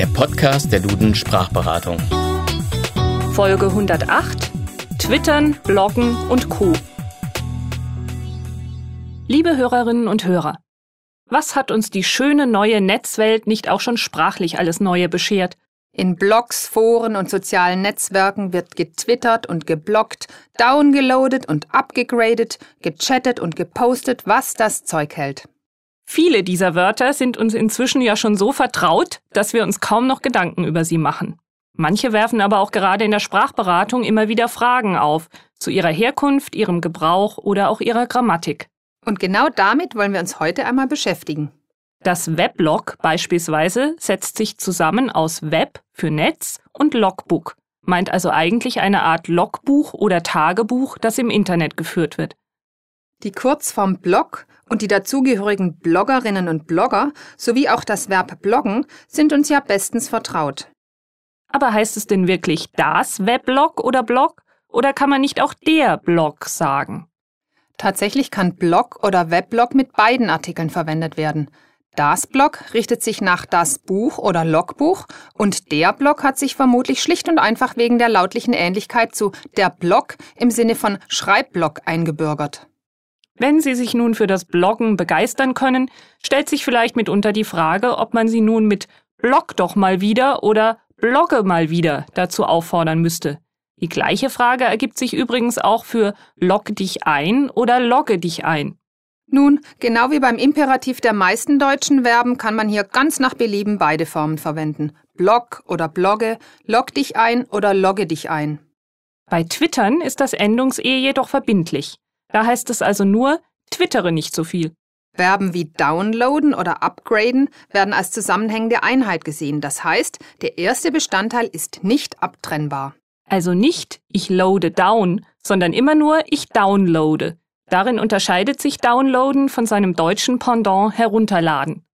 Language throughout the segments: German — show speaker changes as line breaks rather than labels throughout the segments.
der Podcast der Duden Sprachberatung.
Folge 108 Twittern, Bloggen und Co. Liebe Hörerinnen und Hörer, was hat uns die schöne neue Netzwelt nicht auch schon sprachlich alles Neue beschert?
In Blogs, Foren und sozialen Netzwerken wird getwittert und geblockt, downgeloadet und abgegradet, gechattet und gepostet, was das Zeug hält.
Viele dieser Wörter sind uns inzwischen ja schon so vertraut, dass wir uns kaum noch Gedanken über sie machen. Manche werfen aber auch gerade in der Sprachberatung immer wieder Fragen auf zu ihrer Herkunft, ihrem Gebrauch oder auch ihrer Grammatik.
Und genau damit wollen wir uns heute einmal beschäftigen.
Das Weblog beispielsweise setzt sich zusammen aus Web für Netz und Logbook, meint also eigentlich eine Art Logbuch oder Tagebuch, das im Internet geführt wird.
Die Kurzform Blog und die dazugehörigen Bloggerinnen und Blogger sowie auch das Verb bloggen sind uns ja bestens vertraut.
Aber heißt es denn wirklich das Weblog oder Blog? Oder kann man nicht auch der Blog sagen?
Tatsächlich kann Blog oder Weblog mit beiden Artikeln verwendet werden. Das Blog richtet sich nach das Buch oder Logbuch und der Blog hat sich vermutlich schlicht und einfach wegen der lautlichen Ähnlichkeit zu der Blog im Sinne von Schreibblock eingebürgert.
Wenn Sie sich nun für das Bloggen begeistern können, stellt sich vielleicht mitunter die Frage, ob man Sie nun mit Blog doch mal wieder oder Blogge mal wieder dazu auffordern müsste. Die gleiche Frage ergibt sich übrigens auch für log dich ein oder logge dich ein.
Nun, genau wie beim Imperativ der meisten deutschen Verben kann man hier ganz nach Belieben beide Formen verwenden. Blog oder blogge, log dich ein oder logge dich ein.
Bei Twittern ist das Endungs-E jedoch verbindlich. Da heißt es also nur, twittere nicht so viel.
Verben wie downloaden oder upgraden werden als zusammenhängende Einheit gesehen. Das heißt, der erste Bestandteil ist nicht abtrennbar.
Also nicht ich loade down, sondern immer nur ich downloade. Darin unterscheidet sich Downloaden von seinem deutschen Pendant herunterladen.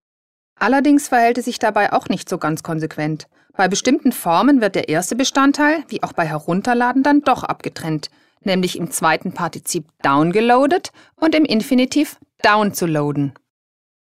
Allerdings verhält es sich dabei auch nicht so ganz konsequent. Bei bestimmten Formen wird der erste Bestandteil, wie auch bei Herunterladen, dann doch abgetrennt, nämlich im zweiten Partizip downgeloadet und im Infinitiv down zu loaden.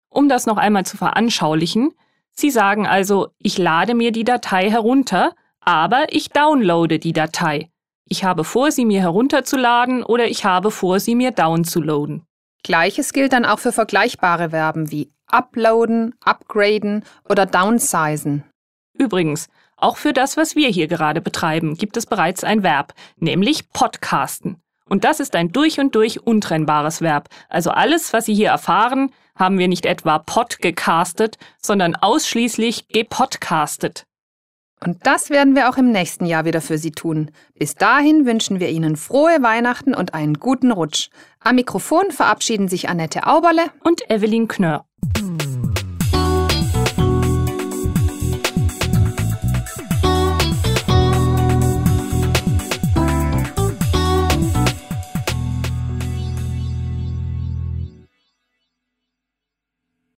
Um das noch einmal zu veranschaulichen, Sie sagen also, ich lade mir die Datei herunter, aber ich downloade die Datei. Ich habe vor, sie mir herunterzuladen oder ich habe vor, sie mir downzuladen.
Gleiches gilt dann auch für vergleichbare Verben wie uploaden, upgraden oder downsizen.
Übrigens, auch für das, was wir hier gerade betreiben, gibt es bereits ein Verb, nämlich podcasten. Und das ist ein durch und durch untrennbares Verb. Also alles, was Sie hier erfahren, haben wir nicht etwa pod gecastet, sondern ausschließlich gepodcastet.
Und das werden wir auch im nächsten Jahr wieder für Sie tun. Bis dahin wünschen wir Ihnen frohe Weihnachten und einen guten Rutsch. Am Mikrofon verabschieden sich Annette Auberle
und Evelyn Knörr.